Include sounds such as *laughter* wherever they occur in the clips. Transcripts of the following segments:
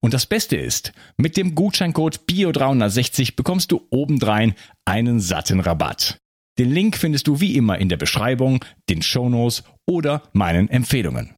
Und das Beste ist, mit dem Gutscheincode BIO360 bekommst du obendrein einen satten Rabatt. Den Link findest du wie immer in der Beschreibung, den Shownotes oder meinen Empfehlungen.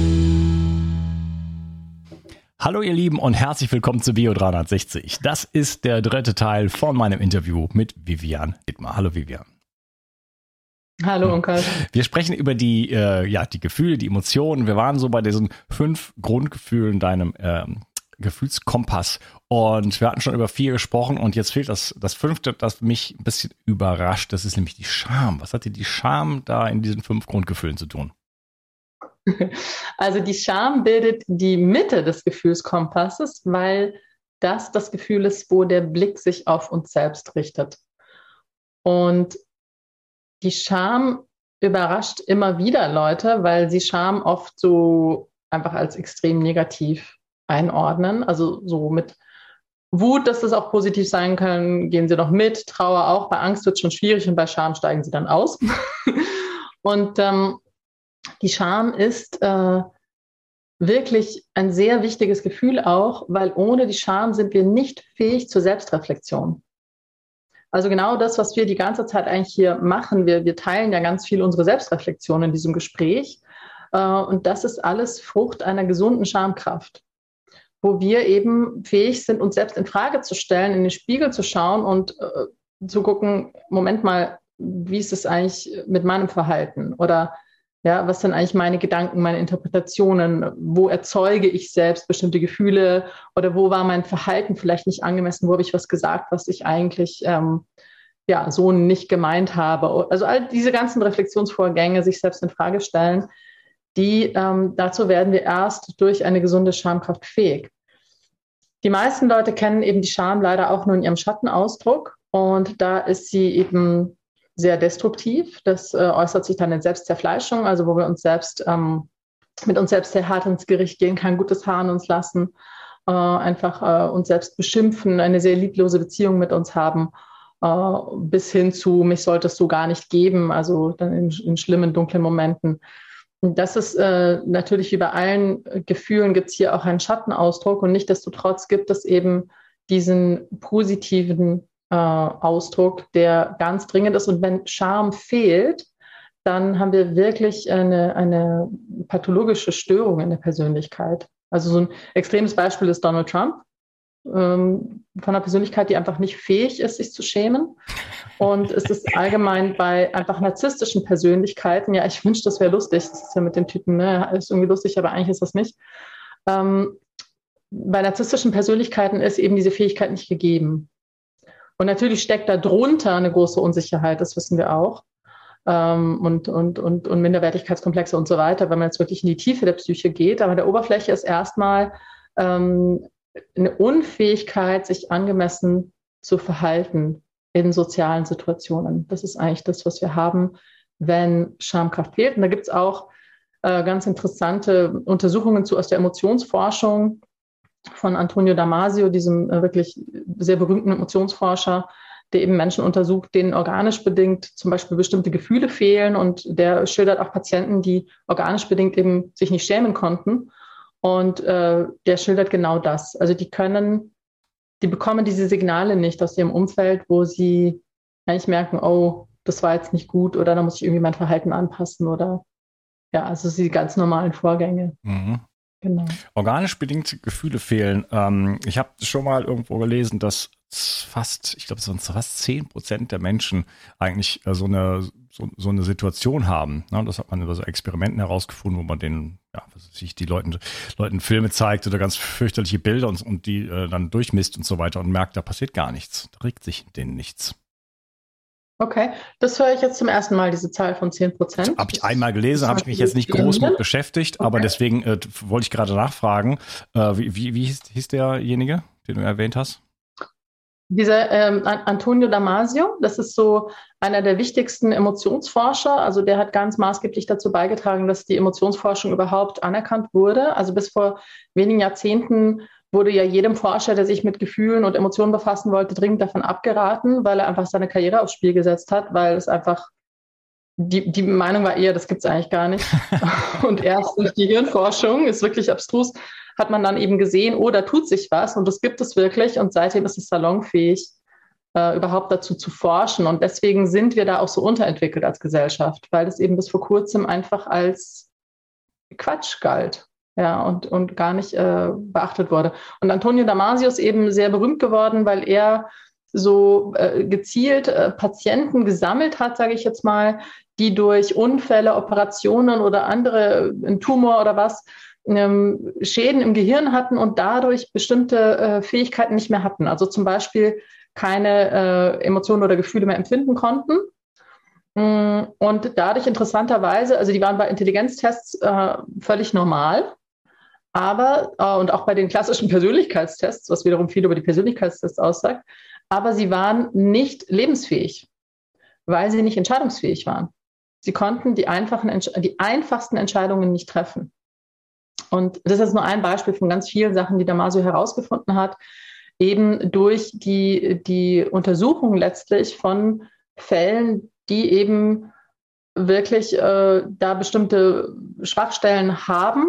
Hallo ihr Lieben und herzlich willkommen zu Bio 360. Das ist der dritte Teil von meinem Interview mit Vivian Dittmar. Hallo Vivian. Hallo Onkel. Wir sprechen über die, äh, ja, die Gefühle, die Emotionen. Wir waren so bei diesen fünf Grundgefühlen deinem ähm, Gefühlskompass und wir hatten schon über vier gesprochen und jetzt fehlt das, das fünfte, das mich ein bisschen überrascht. Das ist nämlich die Scham. Was hat dir die Scham da in diesen fünf Grundgefühlen zu tun? *laughs* Also die Scham bildet die Mitte des Gefühlskompasses, weil das das Gefühl ist, wo der Blick sich auf uns selbst richtet. Und die Scham überrascht immer wieder Leute, weil sie Scham oft so einfach als extrem negativ einordnen. Also so mit Wut, dass das auch positiv sein kann, gehen sie noch mit. Trauer auch. Bei Angst wird es schon schwierig und bei Scham steigen sie dann aus. *laughs* und ähm, die Scham ist äh, wirklich ein sehr wichtiges Gefühl auch, weil ohne die Scham sind wir nicht fähig zur Selbstreflexion. Also genau das, was wir die ganze Zeit eigentlich hier machen. Wir, wir teilen ja ganz viel unsere Selbstreflexion in diesem Gespräch. Äh, und das ist alles Frucht einer gesunden Schamkraft, wo wir eben fähig sind, uns selbst in Frage zu stellen, in den Spiegel zu schauen und äh, zu gucken, Moment mal, wie ist es eigentlich mit meinem Verhalten? Oder ja, was sind eigentlich meine Gedanken, meine Interpretationen? Wo erzeuge ich selbst bestimmte Gefühle oder wo war mein Verhalten vielleicht nicht angemessen? Wo habe ich was gesagt, was ich eigentlich ähm, ja so nicht gemeint habe? Also all diese ganzen Reflexionsvorgänge, sich selbst in Frage stellen, die ähm, dazu werden wir erst durch eine gesunde Schamkraft fähig. Die meisten Leute kennen eben die Scham leider auch nur in ihrem Schattenausdruck und da ist sie eben sehr destruktiv. Das äh, äußert sich dann in Selbstzerfleischung, also wo wir uns selbst ähm, mit uns selbst sehr hart ins Gericht gehen, kein gutes Haar an uns lassen, äh, einfach äh, uns selbst beschimpfen, eine sehr lieblose Beziehung mit uns haben, äh, bis hin zu, mich solltest du gar nicht geben, also dann in, in schlimmen, dunklen Momenten. Das ist äh, natürlich wie bei allen Gefühlen gibt es hier auch einen Schattenausdruck und nichtdestotrotz gibt es eben diesen positiven äh, Ausdruck, der ganz dringend ist. Und wenn Scham fehlt, dann haben wir wirklich eine, eine pathologische Störung in der Persönlichkeit. Also so ein extremes Beispiel ist Donald Trump ähm, von einer Persönlichkeit, die einfach nicht fähig ist, sich zu schämen. Und es ist allgemein bei einfach narzisstischen Persönlichkeiten, ja, ich wünsche, das wäre lustig, das ist ja mit den Typen, ne, ist irgendwie lustig, aber eigentlich ist das nicht. Ähm, bei narzisstischen Persönlichkeiten ist eben diese Fähigkeit nicht gegeben. Und natürlich steckt da drunter eine große Unsicherheit, das wissen wir auch. Ähm, und, und, und, und Minderwertigkeitskomplexe und so weiter, wenn man jetzt wirklich in die Tiefe der Psyche geht. Aber der Oberfläche ist erstmal ähm, eine Unfähigkeit, sich angemessen zu verhalten in sozialen Situationen. Das ist eigentlich das, was wir haben, wenn Schamkraft fehlt. Und da gibt es auch äh, ganz interessante Untersuchungen zu aus der Emotionsforschung von Antonio Damasio, diesem äh, wirklich sehr berühmten Emotionsforscher, der eben Menschen untersucht, denen organisch bedingt zum Beispiel bestimmte Gefühle fehlen. Und der schildert auch Patienten, die organisch bedingt eben sich nicht schämen konnten. Und äh, der schildert genau das. Also die können, die bekommen diese Signale nicht aus ihrem Umfeld, wo sie eigentlich merken, oh, das war jetzt nicht gut oder da muss ich irgendwie mein Verhalten anpassen oder ja, also die ganz normalen Vorgänge. Mhm. Genau. Organisch bedingte Gefühle fehlen. Ähm, ich habe schon mal irgendwo gelesen, dass fast, ich glaube, es sind fast zehn Prozent der Menschen eigentlich äh, so eine so, so eine Situation haben. Ne? Das hat man über so Experimenten herausgefunden, wo man den, ja, was weiß ich, die Leuten, Leuten Filme zeigt oder ganz fürchterliche Bilder und, und die äh, dann durchmisst und so weiter und merkt, da passiert gar nichts. Da regt sich denen nichts. Okay, das höre ich jetzt zum ersten Mal, diese Zahl von 10 Prozent. Habe ich einmal gelesen, habe ich mich jetzt nicht groß mit beschäftigt, okay. aber deswegen äh, wollte ich gerade nachfragen, äh, wie, wie, wie hieß, hieß derjenige, den du erwähnt hast? Dieser ähm, Antonio Damasio, das ist so einer der wichtigsten Emotionsforscher. Also der hat ganz maßgeblich dazu beigetragen, dass die Emotionsforschung überhaupt anerkannt wurde. Also bis vor wenigen Jahrzehnten wurde ja jedem Forscher, der sich mit Gefühlen und Emotionen befassen wollte, dringend davon abgeraten, weil er einfach seine Karriere aufs Spiel gesetzt hat, weil es einfach die, die Meinung war eher, das gibt es eigentlich gar nicht. *laughs* und erst durch die Hirnforschung ist wirklich abstrus, hat man dann eben gesehen, oh, da tut sich was und das gibt es wirklich und seitdem ist es salonfähig, äh, überhaupt dazu zu forschen. Und deswegen sind wir da auch so unterentwickelt als Gesellschaft, weil es eben bis vor kurzem einfach als Quatsch galt ja, und, und gar nicht äh, beachtet wurde. Und Antonio Damasio ist eben sehr berühmt geworden, weil er so äh, gezielt äh, Patienten gesammelt hat, sage ich jetzt mal, die durch Unfälle, Operationen oder andere, ein Tumor oder was, ähm, Schäden im Gehirn hatten und dadurch bestimmte äh, Fähigkeiten nicht mehr hatten. Also zum Beispiel keine äh, Emotionen oder Gefühle mehr empfinden konnten. Mm, und dadurch interessanterweise, also die waren bei Intelligenztests äh, völlig normal, aber, äh, und auch bei den klassischen Persönlichkeitstests, was wiederum viel über die Persönlichkeitstests aussagt, aber sie waren nicht lebensfähig, weil sie nicht entscheidungsfähig waren. Sie konnten die, einfachen, die einfachsten Entscheidungen nicht treffen. Und das ist nur ein Beispiel von ganz vielen Sachen, die Damasio herausgefunden hat, eben durch die, die Untersuchung letztlich von Fällen, die eben wirklich äh, da bestimmte Schwachstellen haben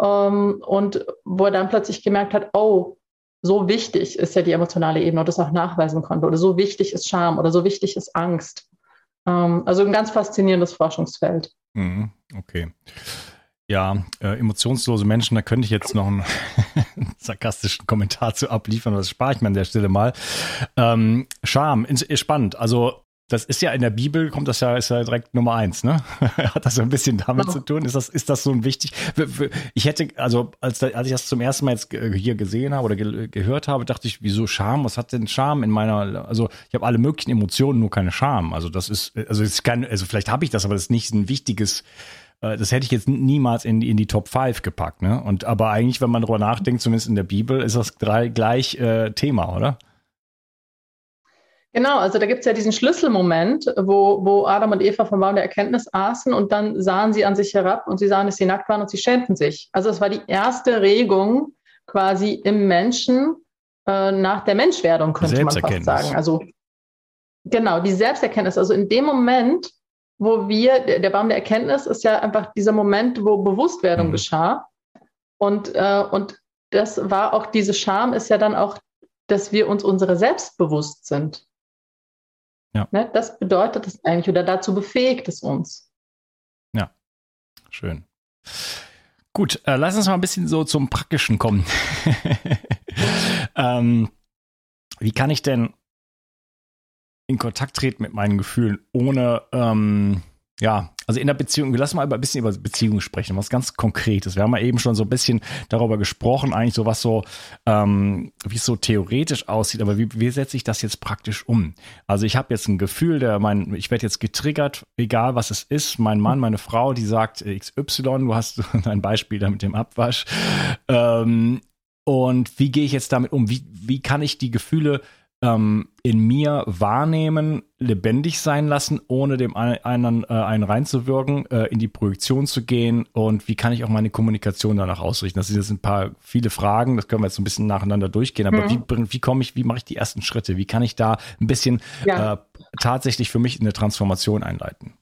ähm, und wo er dann plötzlich gemerkt hat, oh, so wichtig ist ja die emotionale Ebene und das auch nachweisen konnte oder so wichtig ist Scham oder so wichtig ist Angst. Ähm, also ein ganz faszinierendes Forschungsfeld. Mhm, okay. Ja, äh, emotionslose Menschen, da könnte ich jetzt noch einen *laughs* sarkastischen Kommentar zu abliefern, das spare ich mir an der Stelle mal. Ähm, Scham, spannend. Also das ist ja in der Bibel, kommt das ja, ist ja direkt Nummer eins, ne? *laughs* Hat das so ein bisschen damit oh. zu tun? Ist das, ist das so ein wichtig? Ich hätte, also, als, als ich das zum ersten Mal jetzt hier gesehen habe oder ge gehört habe, dachte ich, wieso Scham? Was hat denn Scham in meiner, also, ich habe alle möglichen Emotionen, nur keine Scham. Also, das ist, also, ist kein, also, vielleicht habe ich das, aber das ist nicht ein wichtiges, äh, das hätte ich jetzt niemals in, in die Top 5 gepackt, ne? Und, aber eigentlich, wenn man drüber nachdenkt, zumindest in der Bibel, ist das drei, gleich äh, Thema, oder? Genau, also da gibt es ja diesen Schlüsselmoment, wo, wo Adam und Eva vom Baum der Erkenntnis aßen und dann sahen sie an sich herab und sie sahen, dass sie nackt waren und sie schämten sich. Also es war die erste Regung quasi im Menschen äh, nach der Menschwerdung, könnte man fast sagen. Also genau, die Selbsterkenntnis. Also in dem Moment, wo wir, der, der Baum der Erkenntnis ist ja einfach dieser Moment, wo Bewusstwerdung mhm. geschah. Und, äh, und das war auch, diese Scham ist ja dann auch, dass wir uns unsere selbst bewusst sind. Ja. Ne, das bedeutet es eigentlich oder dazu befähigt es uns. Ja, schön. Gut, äh, lass uns mal ein bisschen so zum Praktischen kommen. *laughs* ähm, wie kann ich denn in Kontakt treten mit meinen Gefühlen, ohne ähm, ja, also in der Beziehung, lassen mal ein bisschen über Beziehungen sprechen, was ganz Konkretes. Wir haben ja eben schon so ein bisschen darüber gesprochen, eigentlich so was so, ähm, wie es so theoretisch aussieht, aber wie, wie setze ich das jetzt praktisch um? Also ich habe jetzt ein Gefühl, der mein, ich werde jetzt getriggert, egal was es ist. Mein Mann, meine Frau, die sagt XY, du hast *laughs* ein Beispiel da mit dem Abwasch. Ähm, und wie gehe ich jetzt damit um? Wie, wie kann ich die Gefühle ähm, in mir wahrnehmen, lebendig sein lassen, ohne dem einen, äh, einen reinzuwirken, äh, in die Projektion zu gehen und wie kann ich auch meine Kommunikation danach ausrichten? Das sind jetzt ein paar viele Fragen, das können wir jetzt ein bisschen nacheinander durchgehen, aber mhm. wie, wie komme ich, wie mache ich die ersten Schritte? Wie kann ich da ein bisschen ja. äh, tatsächlich für mich eine Transformation einleiten?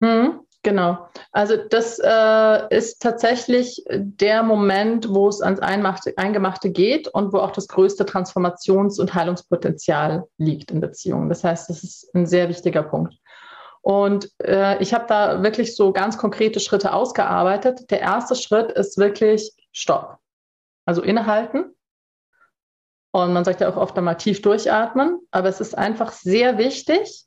Mhm. Genau. Also das äh, ist tatsächlich der Moment, wo es ans Eingemachte geht und wo auch das größte Transformations- und Heilungspotenzial liegt in Beziehungen. Das heißt, das ist ein sehr wichtiger Punkt. Und äh, ich habe da wirklich so ganz konkrete Schritte ausgearbeitet. Der erste Schritt ist wirklich Stopp. Also innehalten. Und man sagt ja auch oft einmal tief durchatmen. Aber es ist einfach sehr wichtig,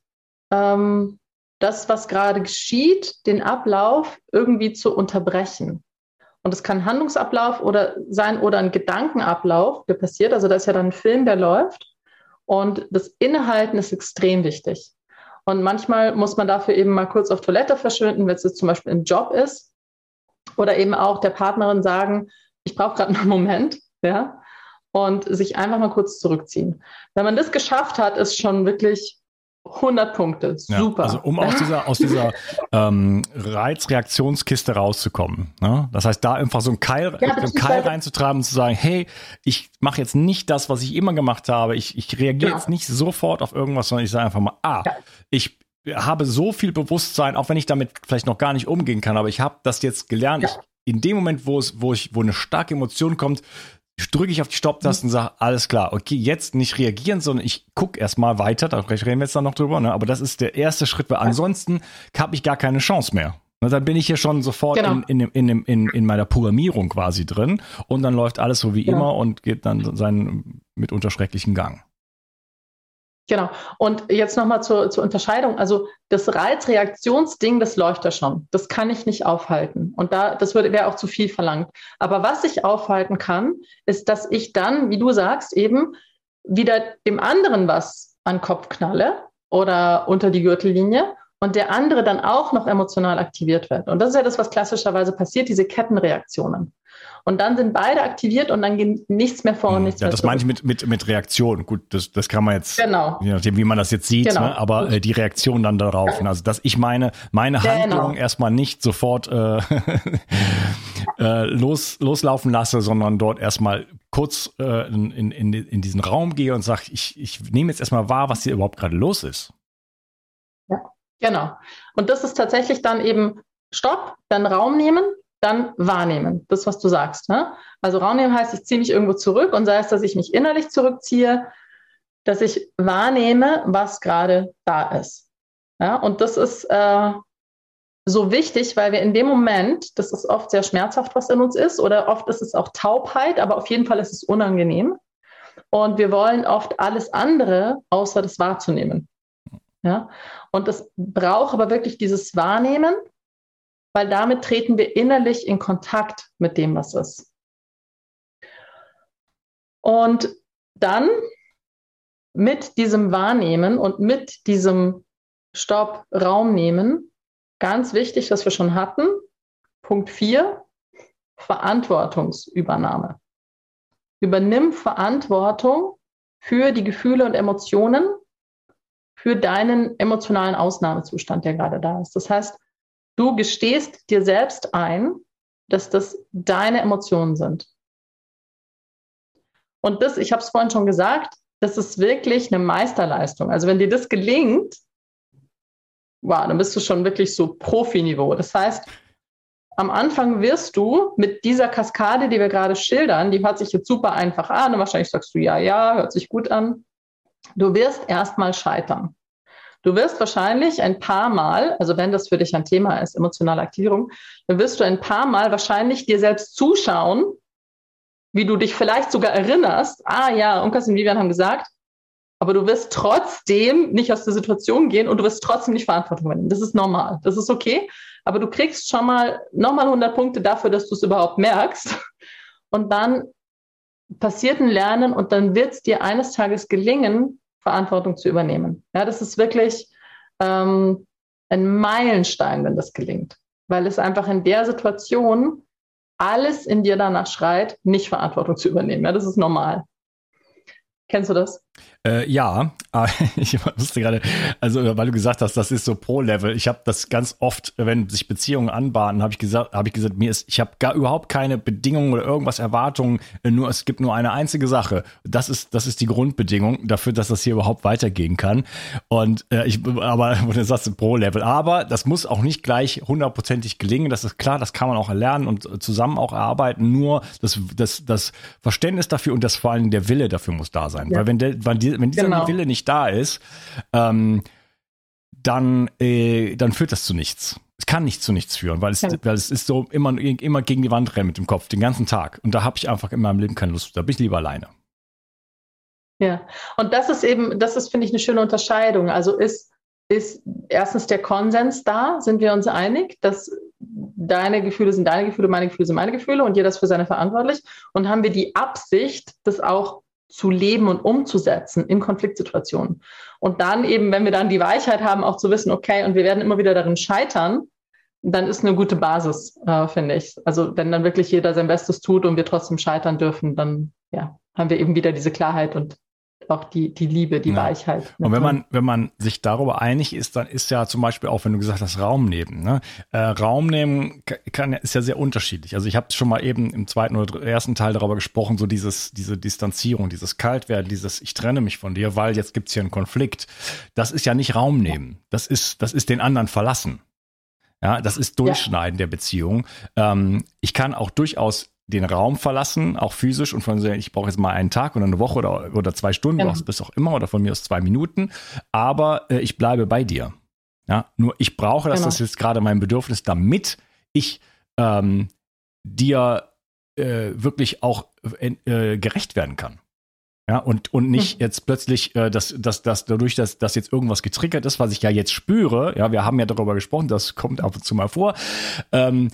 ähm, das, was gerade geschieht, den Ablauf irgendwie zu unterbrechen. Und es kann Handlungsablauf oder sein oder ein Gedankenablauf, der passiert. Also da ist ja dann ein Film, der läuft. Und das Innehalten ist extrem wichtig. Und manchmal muss man dafür eben mal kurz auf Toilette verschwinden, wenn es zum Beispiel ein Job ist. Oder eben auch der Partnerin sagen, ich brauche gerade *laughs* einen Moment, ja. Und sich einfach mal kurz zurückziehen. Wenn man das geschafft hat, ist schon wirklich 100 Punkte, super. Ja, also um aus dieser, aus dieser *laughs* ähm, Reizreaktionskiste rauszukommen. Ne? Das heißt, da einfach so ein Keil, ja, einen Keil reinzutreiben und zu sagen, hey, ich mache jetzt nicht das, was ich immer gemacht habe. Ich, ich reagiere ja. jetzt nicht sofort auf irgendwas, sondern ich sage einfach mal, ah, ich habe so viel Bewusstsein, auch wenn ich damit vielleicht noch gar nicht umgehen kann, aber ich habe das jetzt gelernt. Ich, in dem Moment, wo es, wo ich, wo eine starke Emotion kommt, drücke ich auf die Stopptaste und sage, alles klar, okay, jetzt nicht reagieren, sondern ich gucke erstmal weiter, da reden wir jetzt dann noch drüber, ne? aber das ist der erste Schritt, weil ansonsten habe ich gar keine Chance mehr. Und dann bin ich hier schon sofort genau. in, in, in, in, in meiner Programmierung quasi drin und dann läuft alles so wie genau. immer und geht dann seinen mitunter schrecklichen Gang. Genau. Und jetzt nochmal zur, zur Unterscheidung. Also das Reizreaktionsding, das läuft ja schon. Das kann ich nicht aufhalten. Und da, das wäre auch zu viel verlangt. Aber was ich aufhalten kann, ist, dass ich dann, wie du sagst, eben wieder dem anderen was an den Kopf knalle oder unter die Gürtellinie und der andere dann auch noch emotional aktiviert wird. Und das ist ja das, was klassischerweise passiert, diese Kettenreaktionen. Und dann sind beide aktiviert und dann geht nichts mehr vor und hm, nichts ja, mehr Das meine ich mit, mit, mit Reaktion. Gut, das, das kann man jetzt, genau. je nachdem, wie man das jetzt sieht, genau. ne? aber äh, die Reaktion dann darauf. Ja. Also, dass ich meine, meine genau. Handlung erstmal nicht sofort äh, *laughs* äh, los, loslaufen lasse, sondern dort erstmal kurz äh, in, in, in diesen Raum gehe und sage, ich, ich nehme jetzt erstmal wahr, was hier überhaupt gerade los ist. Ja, genau. Und das ist tatsächlich dann eben Stopp, dann Raum nehmen, dann wahrnehmen. Das, was du sagst. Ne? Also Raum nehmen heißt, ich ziehe mich irgendwo zurück und sei es, dass ich mich innerlich zurückziehe, dass ich wahrnehme, was gerade da ist. Ja? Und das ist äh, so wichtig, weil wir in dem Moment, das ist oft sehr schmerzhaft, was in uns ist, oder oft ist es auch Taubheit, aber auf jeden Fall ist es unangenehm. Und wir wollen oft alles andere, außer das wahrzunehmen. Ja? Und es braucht aber wirklich dieses Wahrnehmen weil damit treten wir innerlich in Kontakt mit dem, was ist. Und dann mit diesem Wahrnehmen und mit diesem Stopp Raum nehmen, ganz wichtig, was wir schon hatten, Punkt 4, Verantwortungsübernahme. Übernimm Verantwortung für die Gefühle und Emotionen, für deinen emotionalen Ausnahmezustand, der gerade da ist. Das heißt, du gestehst dir selbst ein, dass das deine Emotionen sind. Und das, ich habe es vorhin schon gesagt, das ist wirklich eine Meisterleistung. Also wenn dir das gelingt, wow, dann bist du schon wirklich so Profiniveau. Das heißt, am Anfang wirst du mit dieser Kaskade, die wir gerade schildern, die hört sich jetzt super einfach an und wahrscheinlich sagst du ja, ja, hört sich gut an. Du wirst erstmal scheitern. Du wirst wahrscheinlich ein paar Mal, also wenn das für dich ein Thema ist, emotionale Aktivierung, dann wirst du ein paar Mal wahrscheinlich dir selbst zuschauen, wie du dich vielleicht sogar erinnerst, ah ja, Unkas und Vivian haben gesagt, aber du wirst trotzdem nicht aus der Situation gehen und du wirst trotzdem nicht Verantwortung übernehmen. Das ist normal. Das ist okay. Aber du kriegst schon mal nochmal 100 Punkte dafür, dass du es überhaupt merkst. Und dann passiert ein Lernen und dann wird es dir eines Tages gelingen, Verantwortung zu übernehmen. Ja, das ist wirklich ähm, ein Meilenstein, wenn das gelingt. Weil es einfach in der Situation alles in dir danach schreit, nicht Verantwortung zu übernehmen. Ja, das ist normal. Kennst du das? Äh, ja, *laughs* ich wusste gerade, also weil du gesagt hast, das ist so Pro-Level. Ich habe das ganz oft, wenn sich Beziehungen anbahnen, habe ich gesagt, habe ich gesagt, mir ist, ich habe gar überhaupt keine Bedingungen oder irgendwas Erwartungen. Nur es gibt nur eine einzige Sache. Das ist, das ist die Grundbedingung dafür, dass das hier überhaupt weitergehen kann. Und äh, ich, aber *laughs* wo du sagst Pro-Level, aber das muss auch nicht gleich hundertprozentig gelingen. Das ist klar, das kann man auch erlernen und zusammen auch erarbeiten. Nur das, das, das Verständnis dafür und das vor allem der Wille dafür muss da sein. Ja. Weil wenn der, wenn die wenn dieser genau. Wille nicht da ist, ähm, dann, äh, dann führt das zu nichts. Es kann nicht zu nichts führen, weil es, ja. weil es ist so immer, immer gegen die Wand rennen mit dem Kopf, den ganzen Tag. Und da habe ich einfach in meinem Leben keine Lust. Da bin ich lieber alleine. Ja, und das ist eben, das ist, finde ich, eine schöne Unterscheidung. Also ist, ist erstens der Konsens da, sind wir uns einig, dass deine Gefühle sind deine Gefühle, meine Gefühle sind meine Gefühle und jeder ist für seine verantwortlich. Und haben wir die Absicht, das auch zu leben und umzusetzen in Konfliktsituationen. Und dann eben, wenn wir dann die Weichheit haben, auch zu wissen, okay, und wir werden immer wieder darin scheitern, dann ist eine gute Basis, äh, finde ich. Also wenn dann wirklich jeder sein Bestes tut und wir trotzdem scheitern dürfen, dann ja, haben wir eben wieder diese Klarheit und auch die, die Liebe, die ja. Weichheit. Und wenn man, wenn man sich darüber einig ist, dann ist ja zum Beispiel auch, wenn du gesagt hast, Raum nehmen. Ne? Äh, Raum nehmen kann, ist ja sehr unterschiedlich. Also ich habe schon mal eben im zweiten oder ersten Teil darüber gesprochen, so dieses, diese Distanzierung, dieses Kaltwerden, dieses Ich trenne mich von dir, weil jetzt gibt's hier einen Konflikt. Das ist ja nicht Raum nehmen. Das ist, das ist den anderen verlassen. Ja, das ist Durchschneiden ja. der Beziehung. Ähm, ich kann auch durchaus den Raum verlassen, auch physisch und von so, ich brauche jetzt mal einen Tag oder eine Woche oder, oder zwei Stunden, genau. bis auch immer, oder von mir aus zwei Minuten, aber äh, ich bleibe bei dir. Ja, nur ich brauche das, genau. das ist jetzt gerade mein Bedürfnis, damit ich ähm, dir äh, wirklich auch äh, gerecht werden kann. Ja, und, und nicht hm. jetzt plötzlich, äh, dass, dass, dass dadurch, dass, dass jetzt irgendwas getriggert ist, was ich ja jetzt spüre, ja, wir haben ja darüber gesprochen, das kommt ab und zu mal vor, ähm,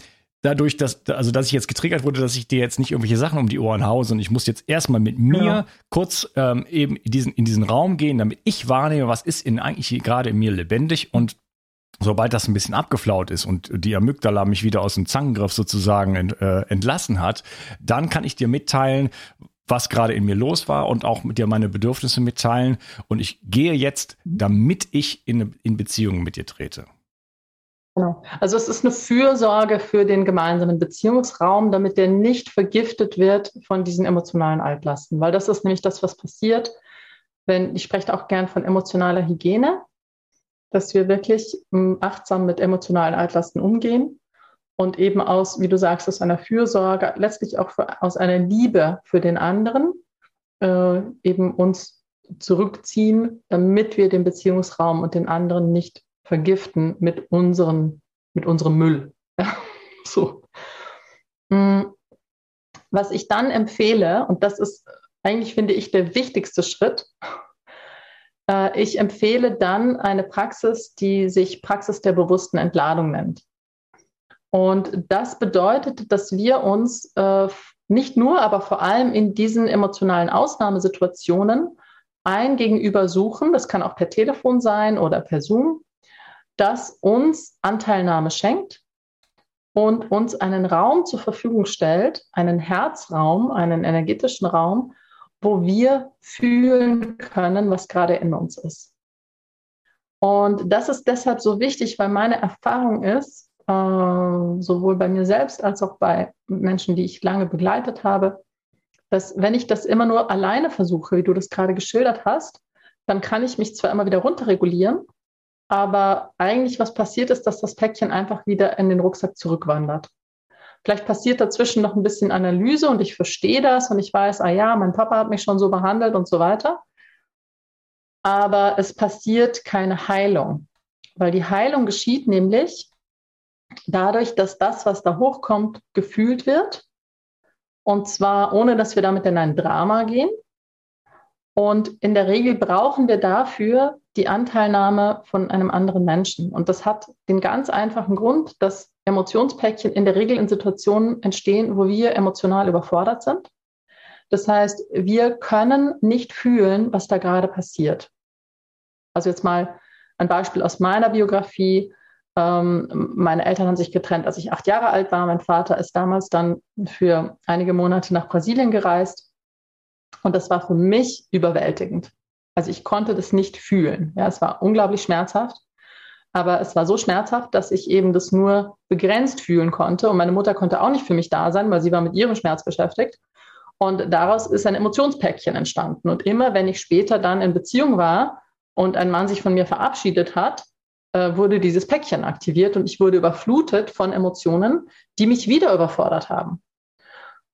dadurch, dass, also dass ich jetzt getriggert wurde, dass ich dir jetzt nicht irgendwelche Sachen um die Ohren hause und ich muss jetzt erstmal mit mir ja. kurz ähm, eben in diesen, in diesen Raum gehen, damit ich wahrnehme, was ist in eigentlich gerade in mir lebendig und sobald das ein bisschen abgeflaut ist und die Amygdala mich wieder aus dem Zangengriff sozusagen ent, äh, entlassen hat, dann kann ich dir mitteilen, was gerade in mir los war und auch mit dir meine Bedürfnisse mitteilen. Und ich gehe jetzt, damit ich in, in Beziehungen mit dir trete. Genau. Also es ist eine Fürsorge für den gemeinsamen Beziehungsraum, damit der nicht vergiftet wird von diesen emotionalen Altlasten, weil das ist nämlich das, was passiert, wenn ich spreche auch gern von emotionaler Hygiene, dass wir wirklich hm, achtsam mit emotionalen Altlasten umgehen und eben aus, wie du sagst, aus einer Fürsorge, letztlich auch für, aus einer Liebe für den anderen, äh, eben uns zurückziehen, damit wir den Beziehungsraum und den anderen nicht vergiften mit, unseren, mit unserem Müll. *laughs* so. Mm. Was ich dann empfehle, und das ist eigentlich, finde ich, der wichtigste Schritt, *laughs* äh, ich empfehle dann eine Praxis, die sich Praxis der bewussten Entladung nennt. Und das bedeutet, dass wir uns äh, nicht nur, aber vor allem in diesen emotionalen Ausnahmesituationen ein Gegenüber suchen. Das kann auch per Telefon sein oder per Zoom das uns Anteilnahme schenkt und uns einen Raum zur Verfügung stellt, einen Herzraum, einen energetischen Raum, wo wir fühlen können, was gerade in uns ist. Und das ist deshalb so wichtig, weil meine Erfahrung ist, äh, sowohl bei mir selbst als auch bei Menschen, die ich lange begleitet habe, dass wenn ich das immer nur alleine versuche, wie du das gerade geschildert hast, dann kann ich mich zwar immer wieder runterregulieren, aber eigentlich was passiert ist, dass das Päckchen einfach wieder in den Rucksack zurückwandert. Vielleicht passiert dazwischen noch ein bisschen Analyse und ich verstehe das und ich weiß, ah ja, mein Papa hat mich schon so behandelt und so weiter. Aber es passiert keine Heilung, weil die Heilung geschieht nämlich dadurch, dass das, was da hochkommt, gefühlt wird. Und zwar ohne, dass wir damit in ein Drama gehen. Und in der Regel brauchen wir dafür die Anteilnahme von einem anderen Menschen. Und das hat den ganz einfachen Grund, dass Emotionspäckchen in der Regel in Situationen entstehen, wo wir emotional überfordert sind. Das heißt, wir können nicht fühlen, was da gerade passiert. Also jetzt mal ein Beispiel aus meiner Biografie. Ähm, meine Eltern haben sich getrennt, als ich acht Jahre alt war. Mein Vater ist damals dann für einige Monate nach Brasilien gereist. Und das war für mich überwältigend. Also ich konnte das nicht fühlen. Ja, es war unglaublich schmerzhaft. Aber es war so schmerzhaft, dass ich eben das nur begrenzt fühlen konnte. Und meine Mutter konnte auch nicht für mich da sein, weil sie war mit ihrem Schmerz beschäftigt. Und daraus ist ein Emotionspäckchen entstanden. Und immer, wenn ich später dann in Beziehung war und ein Mann sich von mir verabschiedet hat, äh, wurde dieses Päckchen aktiviert und ich wurde überflutet von Emotionen, die mich wieder überfordert haben.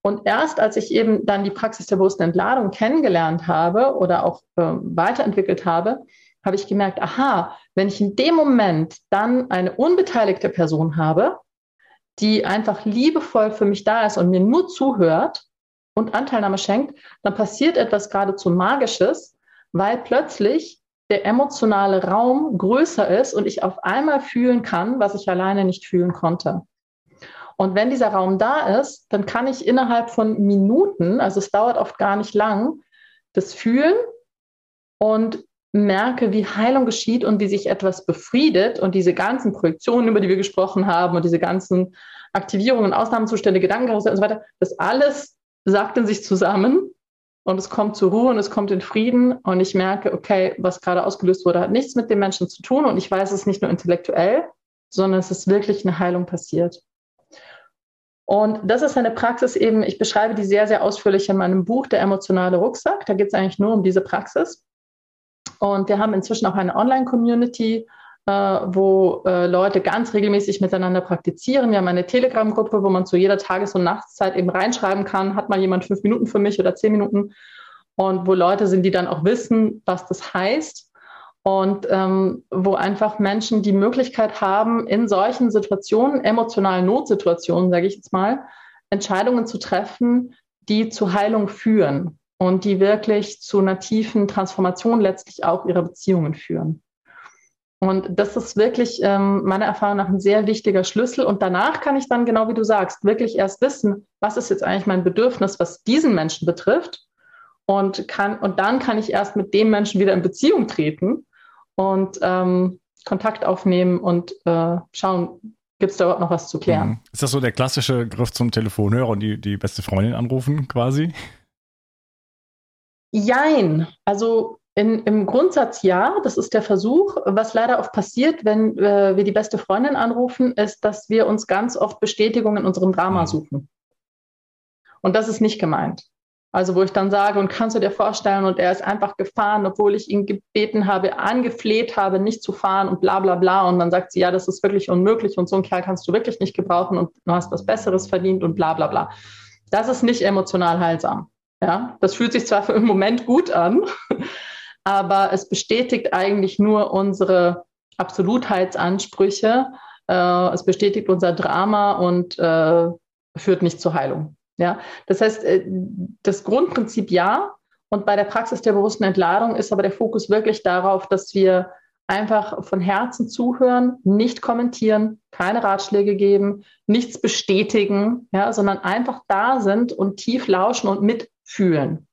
Und erst als ich eben dann die Praxis der bewussten Entladung kennengelernt habe oder auch äh, weiterentwickelt habe, habe ich gemerkt, aha, wenn ich in dem Moment dann eine unbeteiligte Person habe, die einfach liebevoll für mich da ist und mir nur zuhört und Anteilnahme schenkt, dann passiert etwas geradezu Magisches, weil plötzlich der emotionale Raum größer ist und ich auf einmal fühlen kann, was ich alleine nicht fühlen konnte. Und wenn dieser Raum da ist, dann kann ich innerhalb von Minuten, also es dauert oft gar nicht lang, das fühlen und merke, wie Heilung geschieht und wie sich etwas befriedet und diese ganzen Projektionen, über die wir gesprochen haben und diese ganzen Aktivierungen, Ausnahmezustände, Gedankenkarussell und so weiter, das alles sagt in sich zusammen und es kommt zur Ruhe und es kommt in Frieden und ich merke, okay, was gerade ausgelöst wurde, hat nichts mit dem Menschen zu tun und ich weiß es nicht nur intellektuell, sondern es ist wirklich eine Heilung passiert. Und das ist eine Praxis eben, ich beschreibe die sehr, sehr ausführlich in meinem Buch, Der emotionale Rucksack. Da geht es eigentlich nur um diese Praxis. Und wir haben inzwischen auch eine Online-Community, äh, wo äh, Leute ganz regelmäßig miteinander praktizieren. Wir haben eine Telegram-Gruppe, wo man zu jeder Tages- und Nachtszeit eben reinschreiben kann, hat mal jemand fünf Minuten für mich oder zehn Minuten. Und wo Leute sind, die dann auch wissen, was das heißt. Und ähm, wo einfach Menschen die Möglichkeit haben, in solchen Situationen, emotionalen Notsituationen, sage ich jetzt mal, Entscheidungen zu treffen, die zu Heilung führen und die wirklich zu einer tiefen Transformation letztlich auch ihrer Beziehungen führen. Und das ist wirklich ähm, meiner Erfahrung nach ein sehr wichtiger Schlüssel. Und danach kann ich dann, genau wie du sagst, wirklich erst wissen, was ist jetzt eigentlich mein Bedürfnis, was diesen Menschen betrifft. Und, kann, und dann kann ich erst mit dem Menschen wieder in Beziehung treten und ähm, Kontakt aufnehmen und äh, schauen, gibt es da überhaupt noch was zu klären. Mhm. Ist das so der klassische Griff zum Telefonhörer und die, die beste Freundin anrufen quasi? Jein. Also in, Im Grundsatz ja, das ist der Versuch. Was leider oft passiert, wenn äh, wir die beste Freundin anrufen, ist, dass wir uns ganz oft Bestätigung in unserem Drama mhm. suchen. Und das ist nicht gemeint. Also wo ich dann sage, und kannst du dir vorstellen, und er ist einfach gefahren, obwohl ich ihn gebeten habe, angefleht habe, nicht zu fahren und bla bla bla. Und dann sagt sie, ja, das ist wirklich unmöglich und so einen Kerl kannst du wirklich nicht gebrauchen und du hast was Besseres verdient und bla bla bla. Das ist nicht emotional heilsam. Ja, das fühlt sich zwar für einen Moment gut an, *laughs* aber es bestätigt eigentlich nur unsere Absolutheitsansprüche. Äh, es bestätigt unser Drama und äh, führt nicht zur Heilung. Ja, das heißt, äh, das Grundprinzip ja. Und bei der Praxis der bewussten Entladung ist aber der Fokus wirklich darauf, dass wir einfach von Herzen zuhören, nicht kommentieren, keine Ratschläge geben, nichts bestätigen, ja, sondern einfach da sind und tief lauschen und mitfühlen.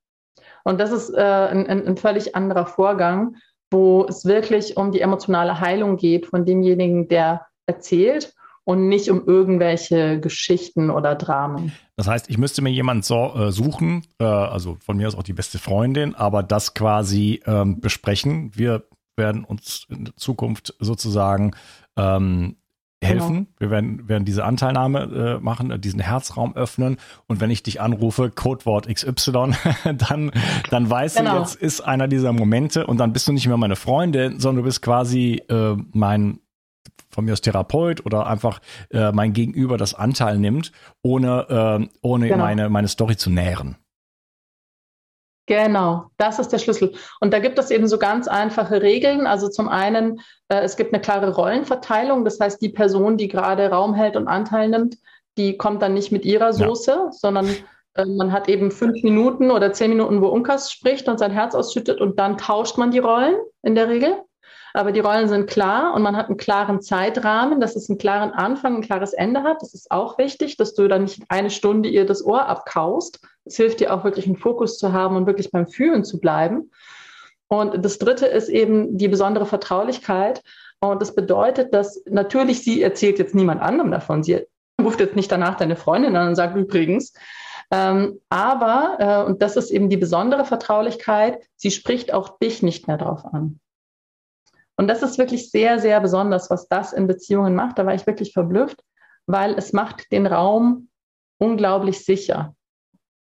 Und das ist äh, ein, ein völlig anderer Vorgang, wo es wirklich um die emotionale Heilung geht von demjenigen, der erzählt und nicht um irgendwelche Geschichten oder Dramen. Das heißt, ich müsste mir jemanden so, äh, suchen, äh, also von mir aus auch die beste Freundin, aber das quasi ähm, besprechen. Wir werden uns in Zukunft sozusagen ähm, helfen. Genau. Wir werden, werden diese Anteilnahme äh, machen, äh, diesen Herzraum öffnen. Und wenn ich dich anrufe, Codewort XY, *laughs* dann, dann weißt genau. du, jetzt ist einer dieser Momente und dann bist du nicht mehr meine Freundin, sondern du bist quasi äh, mein von mir als Therapeut oder einfach äh, mein Gegenüber das Anteil nimmt, ohne, äh, ohne genau. meine, meine Story zu nähren. Genau, das ist der Schlüssel. Und da gibt es eben so ganz einfache Regeln. Also zum einen, äh, es gibt eine klare Rollenverteilung. Das heißt, die Person, die gerade Raum hält und Anteil nimmt, die kommt dann nicht mit ihrer Soße, ja. sondern äh, man hat eben fünf Minuten oder zehn Minuten, wo Unkas spricht und sein Herz ausschüttet und dann tauscht man die Rollen in der Regel. Aber die Rollen sind klar und man hat einen klaren Zeitrahmen, dass es einen klaren Anfang, ein klares Ende hat. Das ist auch wichtig, dass du dann nicht eine Stunde ihr das Ohr abkaust. Es hilft dir auch wirklich einen Fokus zu haben und wirklich beim Fühlen zu bleiben. Und das dritte ist eben die besondere Vertraulichkeit. Und das bedeutet, dass natürlich sie erzählt jetzt niemand anderem davon. Sie ruft jetzt nicht danach deine Freundin an und sagt übrigens, ähm, aber, äh, und das ist eben die besondere Vertraulichkeit, sie spricht auch dich nicht mehr drauf an. Und das ist wirklich sehr, sehr besonders, was das in Beziehungen macht. Da war ich wirklich verblüfft, weil es macht den Raum unglaublich sicher.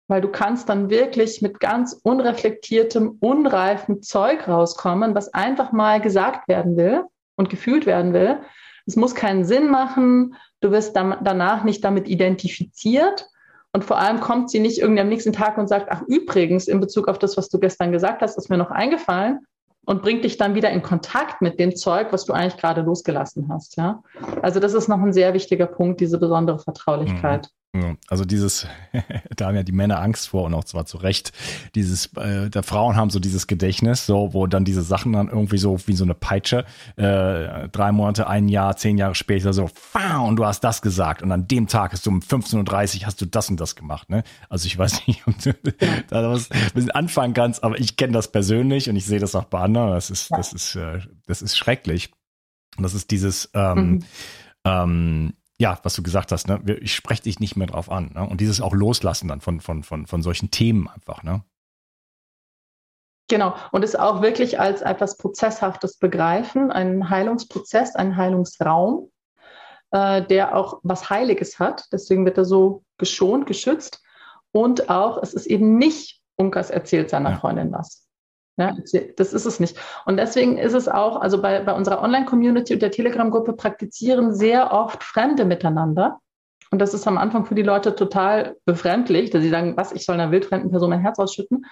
Weil du kannst dann wirklich mit ganz unreflektiertem, unreifen Zeug rauskommen, was einfach mal gesagt werden will und gefühlt werden will. Es muss keinen Sinn machen. Du wirst dann, danach nicht damit identifiziert. Und vor allem kommt sie nicht irgendwie am nächsten Tag und sagt, ach übrigens, in Bezug auf das, was du gestern gesagt hast, ist mir noch eingefallen, und bringt dich dann wieder in Kontakt mit dem Zeug, was du eigentlich gerade losgelassen hast. Ja? Also das ist noch ein sehr wichtiger Punkt, diese besondere Vertraulichkeit. Also dieses, *laughs* da haben ja die Männer Angst vor und auch zwar zu Recht, dieses, äh, der Frauen haben so dieses Gedächtnis, so, wo dann diese Sachen dann irgendwie so wie so eine Peitsche, äh, drei Monate, ein Jahr, zehn Jahre später so, und du hast das gesagt und an dem Tag hast du um 15.30 Uhr hast du das und das gemacht, ne? Also ich weiß *laughs* nicht, ob du da was ein bisschen anfangen kannst, aber ich kenne das persönlich und ich sehe das auch bei anderen, das ist, das ist, äh, das ist schrecklich. Und das ist dieses, ähm, mhm. ähm, ja, was du gesagt hast, ne, ich spreche dich nicht mehr drauf an. Ne? Und dieses auch Loslassen dann von, von, von, von solchen Themen einfach, ne? Genau, und es auch wirklich als etwas Prozesshaftes begreifen, einen Heilungsprozess, einen Heilungsraum, äh, der auch was Heiliges hat. Deswegen wird er so geschont, geschützt. Und auch, es ist eben nicht Unkas erzählt seiner ja. Freundin was. Ja, das ist es nicht. Und deswegen ist es auch, also bei, bei unserer Online-Community und der Telegram-Gruppe praktizieren sehr oft Fremde miteinander. Und das ist am Anfang für die Leute total befremdlich, dass sie sagen, was, ich soll einer wildfremden Person mein Herz ausschütten.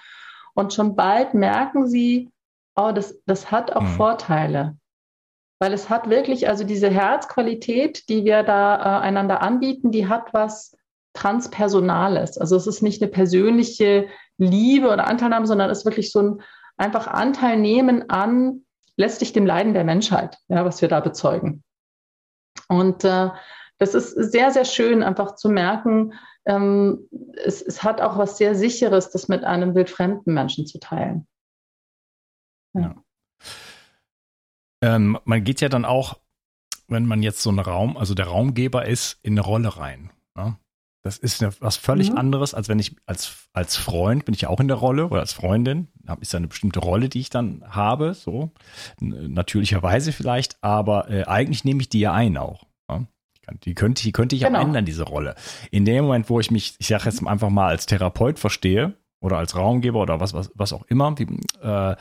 Und schon bald merken sie, oh, das, das hat auch mhm. Vorteile. Weil es hat wirklich, also diese Herzqualität, die wir da äh, einander anbieten, die hat was Transpersonales. Also es ist nicht eine persönliche Liebe oder Anteilnahme, sondern es ist wirklich so ein einfach Anteil nehmen an letztlich dem Leiden der Menschheit, ja, was wir da bezeugen. Und äh, das ist sehr, sehr schön, einfach zu merken, ähm, es, es, hat auch was sehr Sicheres, das mit einem wildfremden Menschen zu teilen. Ja. ja. Ähm, man geht ja dann auch, wenn man jetzt so einen Raum, also der Raumgeber ist, in eine Rolle rein. Ne? Das ist eine, was völlig mhm. anderes, als wenn ich als, als Freund bin ich ja auch in der Rolle oder als Freundin. Ist ja eine bestimmte Rolle, die ich dann habe, so natürlicherweise vielleicht, aber äh, eigentlich nehme ich die ja ein auch. Ja? Die könnte, die könnte ich genau. auch ändern, diese Rolle. In dem Moment, wo ich mich, ich sage jetzt einfach mal, als Therapeut verstehe oder als Raumgeber oder was, was, was auch immer, wie, äh,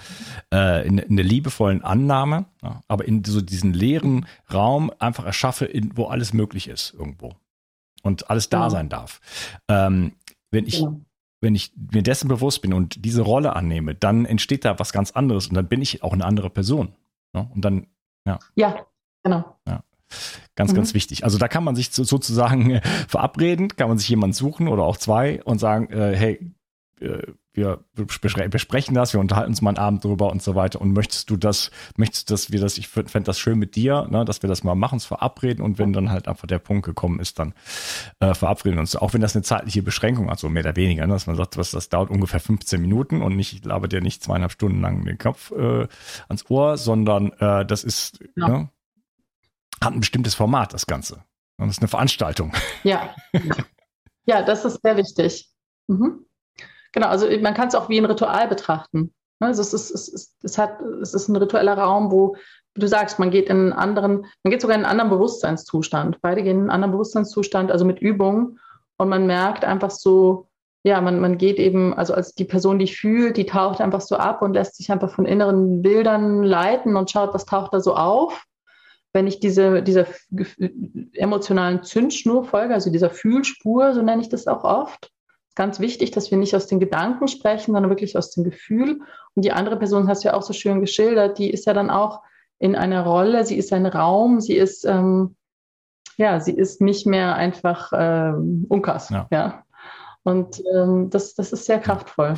äh, in, in der liebevollen Annahme, ja? aber in so diesen leeren Raum einfach erschaffe, in, wo alles möglich ist irgendwo und alles da genau. sein darf. Ähm, wenn ich, genau. wenn ich mir dessen bewusst bin und diese Rolle annehme, dann entsteht da was ganz anderes und dann bin ich auch eine andere Person. Ne? Und dann, ja. Ja, genau. Ja. Ganz, mhm. ganz wichtig. Also da kann man sich sozusagen äh, verabreden, kann man sich jemanden suchen oder auch zwei und sagen, äh, hey, äh, wir besprechen das, wir unterhalten uns mal einen Abend drüber und so weiter. Und möchtest du das, möchtest du, dass wir das, ich fände das schön mit dir, ne, dass wir das mal machen, es verabreden und wenn dann halt einfach der Punkt gekommen ist, dann äh, verabreden uns. Auch wenn das eine zeitliche Beschränkung hat, so mehr oder weniger, ne, dass man sagt, was das dauert ungefähr 15 Minuten und nicht, ich laber dir nicht zweieinhalb Stunden lang den Kopf äh, ans Ohr, sondern äh, das ist, ja. ne, hat ein bestimmtes Format, das Ganze. Und das ist eine Veranstaltung. Ja. *laughs* ja, das ist sehr wichtig. Mhm. Genau, also man kann es auch wie ein Ritual betrachten. Also es ist, es ist, es hat, es ist ein ritueller Raum, wo du sagst, man geht in einen anderen, man geht sogar in einen anderen Bewusstseinszustand. Beide gehen in einen anderen Bewusstseinszustand, also mit Übungen. Und man merkt einfach so, ja, man, man geht eben, also als die Person, die fühlt, die taucht einfach so ab und lässt sich einfach von inneren Bildern leiten und schaut, was taucht da so auf. Wenn ich diese, dieser emotionalen Zündschnur folge, also dieser Fühlspur, so nenne ich das auch oft, ganz wichtig, dass wir nicht aus den Gedanken sprechen, sondern wirklich aus dem Gefühl. Und die andere Person hast du ja auch so schön geschildert, die ist ja dann auch in einer Rolle, sie ist ein Raum, sie ist, ähm, ja, sie ist nicht mehr einfach ähm, Unkas. Ja. ja. Und ähm, das, das ist sehr kraftvoll.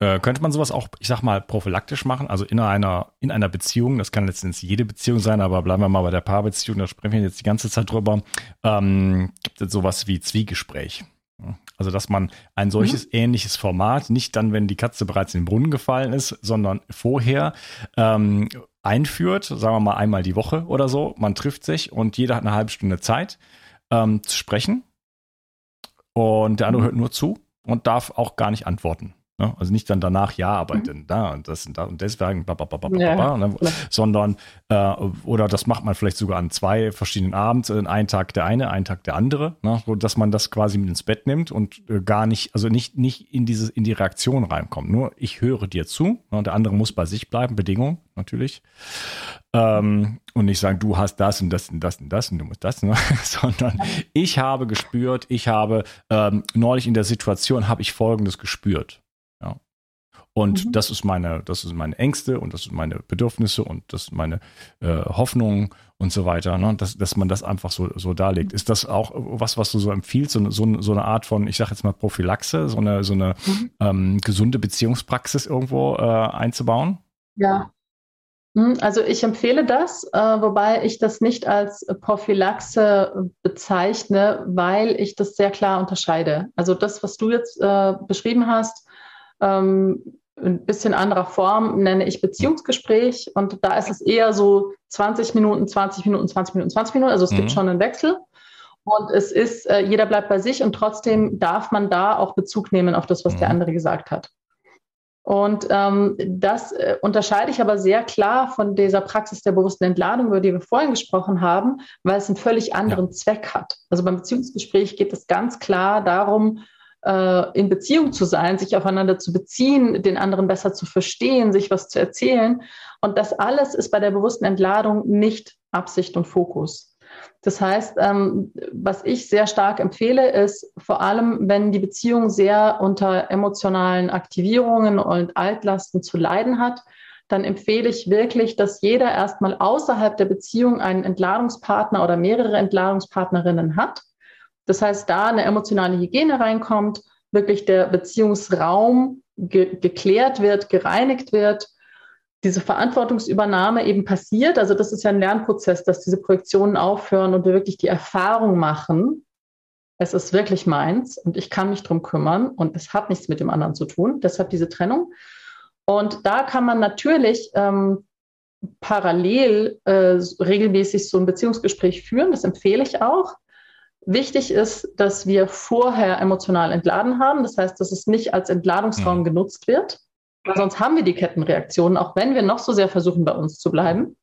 Äh, könnte man sowas auch, ich sag mal, prophylaktisch machen? Also in einer, in einer Beziehung, das kann letztendlich jede Beziehung sein, aber bleiben wir mal bei der Paarbeziehung, da sprechen wir jetzt die ganze Zeit drüber. Ähm, gibt es sowas wie Zwiegespräch? Also, dass man ein solches mhm. ähnliches Format, nicht dann, wenn die Katze bereits in den Brunnen gefallen ist, sondern vorher ähm, einführt, sagen wir mal einmal die Woche oder so. Man trifft sich und jeder hat eine halbe Stunde Zeit ähm, zu sprechen. Und der andere mhm. hört nur zu und darf auch gar nicht antworten. Ne? Also nicht dann danach, ja, aber mhm. denn da und das und da und deswegen, bla, bla, bla, bla, ja, ne? sondern äh, oder das macht man vielleicht sogar an zwei verschiedenen Abends, äh, einen Tag der eine, einen Tag der andere, ne? so dass man das quasi mit ins Bett nimmt und äh, gar nicht, also nicht, nicht in diese, in die Reaktion reinkommt. Nur ich höre dir zu ne? und der andere muss bei sich bleiben, Bedingung natürlich. Ähm, und nicht sagen, du hast das und das und das und das und du musst das, ne? *laughs* sondern ich habe gespürt, ich habe ähm, neulich in der Situation habe ich Folgendes gespürt. Und mhm. das ist meine, das sind meine Ängste und das sind meine Bedürfnisse und das sind meine äh, Hoffnungen und so weiter, ne? dass, dass man das einfach so, so darlegt. Ist das auch was, was du so empfiehlst, so, so, so eine Art von, ich sage jetzt mal Prophylaxe, so eine, so eine mhm. ähm, gesunde Beziehungspraxis irgendwo äh, einzubauen? Ja. Hm, also ich empfehle das, äh, wobei ich das nicht als Prophylaxe bezeichne, weil ich das sehr klar unterscheide. Also das, was du jetzt äh, beschrieben hast, ähm, ein bisschen anderer Form nenne ich Beziehungsgespräch und da ist es eher so 20 Minuten, 20 Minuten, 20 Minuten, 20 Minuten. Also es mhm. gibt schon einen Wechsel. Und es ist, äh, jeder bleibt bei sich und trotzdem darf man da auch Bezug nehmen auf das, was mhm. der andere gesagt hat. Und ähm, das äh, unterscheide ich aber sehr klar von dieser Praxis der bewussten Entladung, über die wir vorhin gesprochen haben, weil es einen völlig anderen ja. Zweck hat. Also beim Beziehungsgespräch geht es ganz klar darum, in Beziehung zu sein, sich aufeinander zu beziehen, den anderen besser zu verstehen, sich was zu erzählen. Und das alles ist bei der bewussten Entladung nicht Absicht und Fokus. Das heißt, ähm, was ich sehr stark empfehle, ist vor allem, wenn die Beziehung sehr unter emotionalen Aktivierungen und Altlasten zu leiden hat, dann empfehle ich wirklich, dass jeder erstmal außerhalb der Beziehung einen Entladungspartner oder mehrere Entladungspartnerinnen hat das heißt, da eine emotionale Hygiene reinkommt, wirklich der Beziehungsraum ge geklärt wird, gereinigt wird, diese Verantwortungsübernahme eben passiert. Also das ist ja ein Lernprozess, dass diese Projektionen aufhören und wir wirklich die Erfahrung machen, es ist wirklich meins und ich kann mich drum kümmern und es hat nichts mit dem anderen zu tun. Deshalb diese Trennung. Und da kann man natürlich ähm, parallel äh, regelmäßig so ein Beziehungsgespräch führen. Das empfehle ich auch. Wichtig ist, dass wir vorher emotional entladen haben. Das heißt, dass es nicht als Entladungsraum mhm. genutzt wird. Weil sonst haben wir die Kettenreaktionen, auch wenn wir noch so sehr versuchen, bei uns zu bleiben.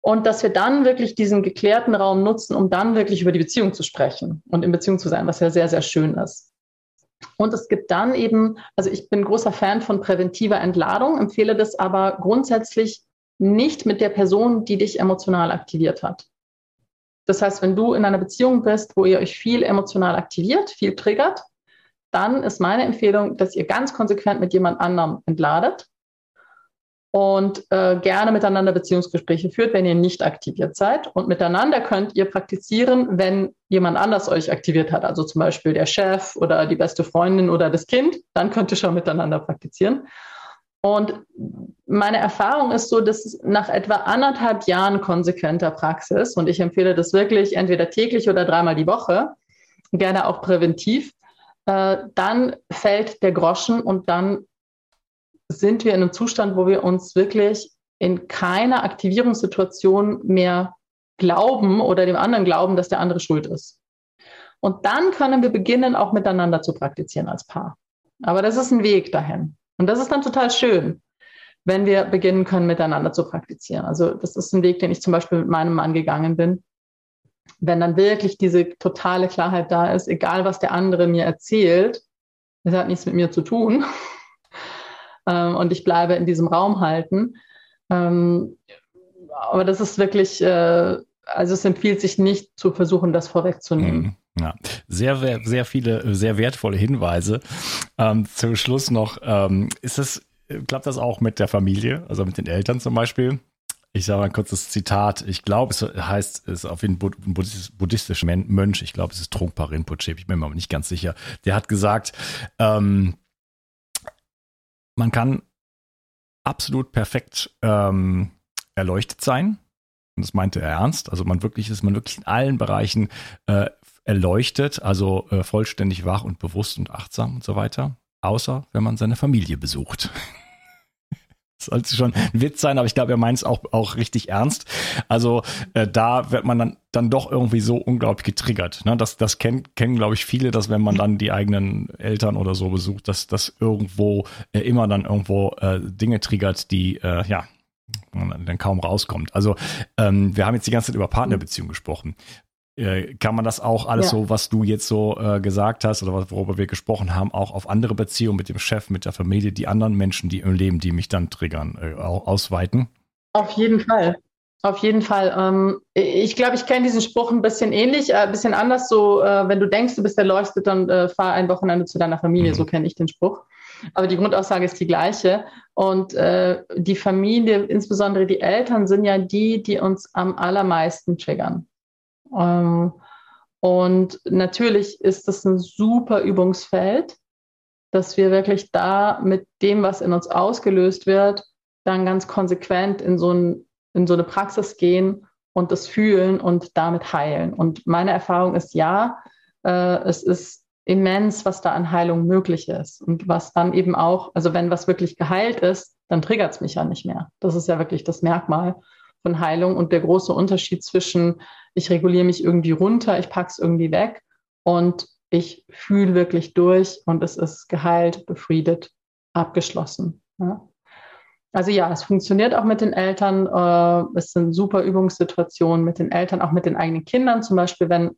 Und dass wir dann wirklich diesen geklärten Raum nutzen, um dann wirklich über die Beziehung zu sprechen und in Beziehung zu sein, was ja sehr, sehr schön ist. Und es gibt dann eben, also ich bin großer Fan von präventiver Entladung, empfehle das aber grundsätzlich nicht mit der Person, die dich emotional aktiviert hat. Das heißt, wenn du in einer Beziehung bist, wo ihr euch viel emotional aktiviert, viel triggert, dann ist meine Empfehlung, dass ihr ganz konsequent mit jemand anderem entladet und äh, gerne miteinander Beziehungsgespräche führt, wenn ihr nicht aktiviert seid. Und miteinander könnt ihr praktizieren, wenn jemand anders euch aktiviert hat, also zum Beispiel der Chef oder die beste Freundin oder das Kind, dann könnt ihr schon miteinander praktizieren. Und meine Erfahrung ist so, dass nach etwa anderthalb Jahren konsequenter Praxis, und ich empfehle das wirklich entweder täglich oder dreimal die Woche, gerne auch präventiv, äh, dann fällt der Groschen und dann sind wir in einem Zustand, wo wir uns wirklich in keiner Aktivierungssituation mehr glauben oder dem anderen glauben, dass der andere schuld ist. Und dann können wir beginnen, auch miteinander zu praktizieren als Paar. Aber das ist ein Weg dahin. Und das ist dann total schön, wenn wir beginnen können, miteinander zu praktizieren. Also das ist ein Weg, den ich zum Beispiel mit meinem Mann gegangen bin. Wenn dann wirklich diese totale Klarheit da ist, egal was der andere mir erzählt, das hat nichts mit mir zu tun. *laughs* Ähm, und ich bleibe in diesem Raum halten. Ähm, aber das ist wirklich, äh, also es empfiehlt sich nicht zu versuchen, das vorwegzunehmen. Ja, sehr, sehr viele, sehr wertvolle Hinweise. Ähm, zum Schluss noch, ähm, ist es, klappt das auch mit der Familie, also mit den Eltern zum Beispiel? Ich sage mal ein kurzes Zitat. Ich glaube, es heißt, es ist auf jeden Fall ein buddhistischer Mönch. Ich glaube, es ist Trungpa Rinpoche. Ich bin mir aber nicht ganz sicher. Der hat gesagt, ähm, man kann absolut perfekt ähm, erleuchtet sein. Und das meinte er ernst. Also man wirklich ist man wirklich in allen Bereichen äh, erleuchtet, also äh, vollständig wach und bewusst und achtsam und so weiter. Außer wenn man seine Familie besucht. *laughs* sollte schon ein Witz sein, aber ich glaube, er meint es auch, auch richtig ernst. Also äh, da wird man dann, dann doch irgendwie so unglaublich getriggert. Ne? Das, das kennen, kennen glaube ich, viele, dass wenn man dann die eigenen Eltern oder so besucht, dass das irgendwo äh, immer dann irgendwo äh, Dinge triggert, die, äh, ja, dann kaum rauskommt. Also ähm, wir haben jetzt die ganze Zeit über Partnerbeziehungen gesprochen. Äh, kann man das auch alles ja. so, was du jetzt so äh, gesagt hast oder worüber wir gesprochen haben, auch auf andere Beziehungen mit dem Chef, mit der Familie, die anderen Menschen, die im Leben, die mich dann triggern, äh, ausweiten? Auf jeden Fall. Auf jeden Fall. Ähm, ich glaube, ich kenne diesen Spruch ein bisschen ähnlich, äh, ein bisschen anders. So, äh, wenn du denkst, du bist erleuchtet, dann äh, fahr ein Wochenende zu deiner Familie. Mhm. So kenne ich den Spruch. Aber die Grundaussage ist die gleiche. Und äh, die Familie, insbesondere die Eltern, sind ja die, die uns am allermeisten triggern. Ähm, und natürlich ist das ein super Übungsfeld, dass wir wirklich da mit dem, was in uns ausgelöst wird, dann ganz konsequent in so, ein, in so eine Praxis gehen und das fühlen und damit heilen. Und meine Erfahrung ist ja, äh, es ist immens, was da an Heilung möglich ist. Und was dann eben auch, also wenn was wirklich geheilt ist, dann triggert es mich ja nicht mehr. Das ist ja wirklich das Merkmal von Heilung und der große Unterschied zwischen, ich reguliere mich irgendwie runter, ich packe es irgendwie weg und ich fühle wirklich durch und es ist geheilt, befriedet, abgeschlossen. Ja. Also ja, es funktioniert auch mit den Eltern. Äh, es sind super Übungssituationen mit den Eltern, auch mit den eigenen Kindern. Zum Beispiel, wenn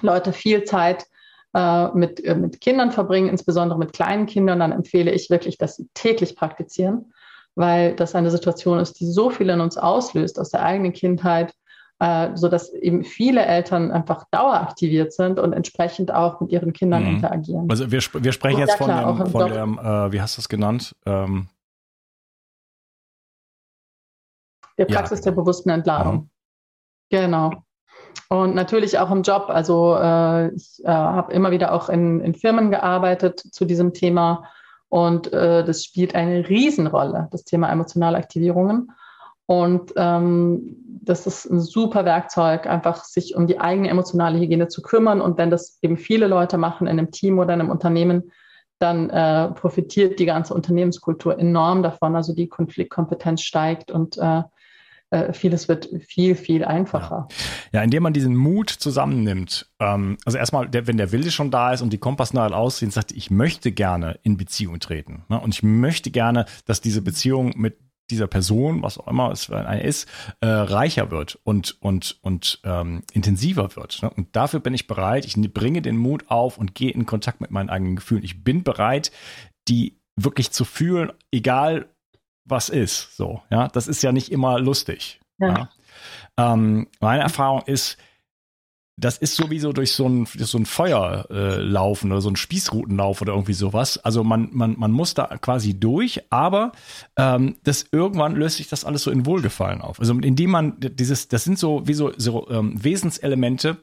Leute viel Zeit äh, mit, äh, mit Kindern verbringen, insbesondere mit kleinen Kindern, dann empfehle ich wirklich, dass sie täglich praktizieren weil das eine Situation ist, die so viel in uns auslöst aus der eigenen Kindheit, äh, sodass eben viele Eltern einfach daueraktiviert sind und entsprechend auch mit ihren Kindern mhm. interagieren. Also wir, wir sprechen jetzt ja, von klar, dem, von dem äh, wie hast du es genannt? Ähm, der Praxis ja. der bewussten Entladung. Mhm. Genau. Und natürlich auch im Job. Also äh, ich äh, habe immer wieder auch in, in Firmen gearbeitet zu diesem Thema und äh, das spielt eine Riesenrolle, das Thema emotionale Aktivierungen. Und ähm, das ist ein super Werkzeug, einfach sich um die eigene emotionale Hygiene zu kümmern. Und wenn das eben viele Leute machen in einem Team oder in einem Unternehmen, dann äh, profitiert die ganze Unternehmenskultur enorm davon. Also die Konfliktkompetenz steigt und äh, äh, vieles wird viel, viel einfacher. Ja, ja indem man diesen Mut zusammennimmt. Ähm, also erstmal, der, wenn der Wille schon da ist und die Kompassnadel aussehen, sagt, ich möchte gerne in Beziehung treten. Ne? Und ich möchte gerne, dass diese Beziehung mit dieser Person, was auch immer es eine ist, äh, reicher wird und, und, und ähm, intensiver wird. Ne? Und dafür bin ich bereit, ich bringe den Mut auf und gehe in Kontakt mit meinen eigenen Gefühlen. Ich bin bereit, die wirklich zu fühlen, egal was ist. So, ja, das ist ja nicht immer lustig. Ja. ja. Ähm, meine Erfahrung ist, das ist sowieso durch so ein, durch so ein Feuer äh, laufen oder so ein Spießrutenlauf oder irgendwie sowas. Also man, man, man muss da quasi durch, aber ähm, das irgendwann löst sich das alles so in Wohlgefallen auf. Also indem man dieses, das sind so wie so, so ähm, Wesenselemente,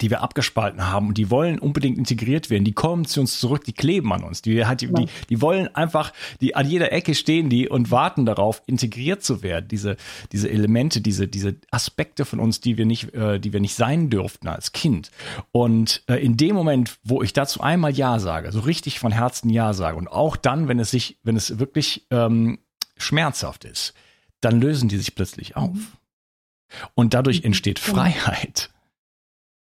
die wir abgespalten haben und die wollen unbedingt integriert werden, die kommen zu uns zurück, die kleben an uns, die, die, die, die wollen einfach, die an jeder Ecke stehen die und warten darauf, integriert zu werden. Diese, diese Elemente, diese, diese Aspekte von uns, die wir nicht, äh, die wir nicht sein dürften als Kind. Und äh, in dem Moment, wo ich dazu einmal Ja sage, so richtig von Herzen Ja sage und auch dann, wenn es sich, wenn es wirklich ähm, schmerzhaft ist, dann lösen die sich plötzlich auf. Und dadurch mhm. entsteht genau. Freiheit.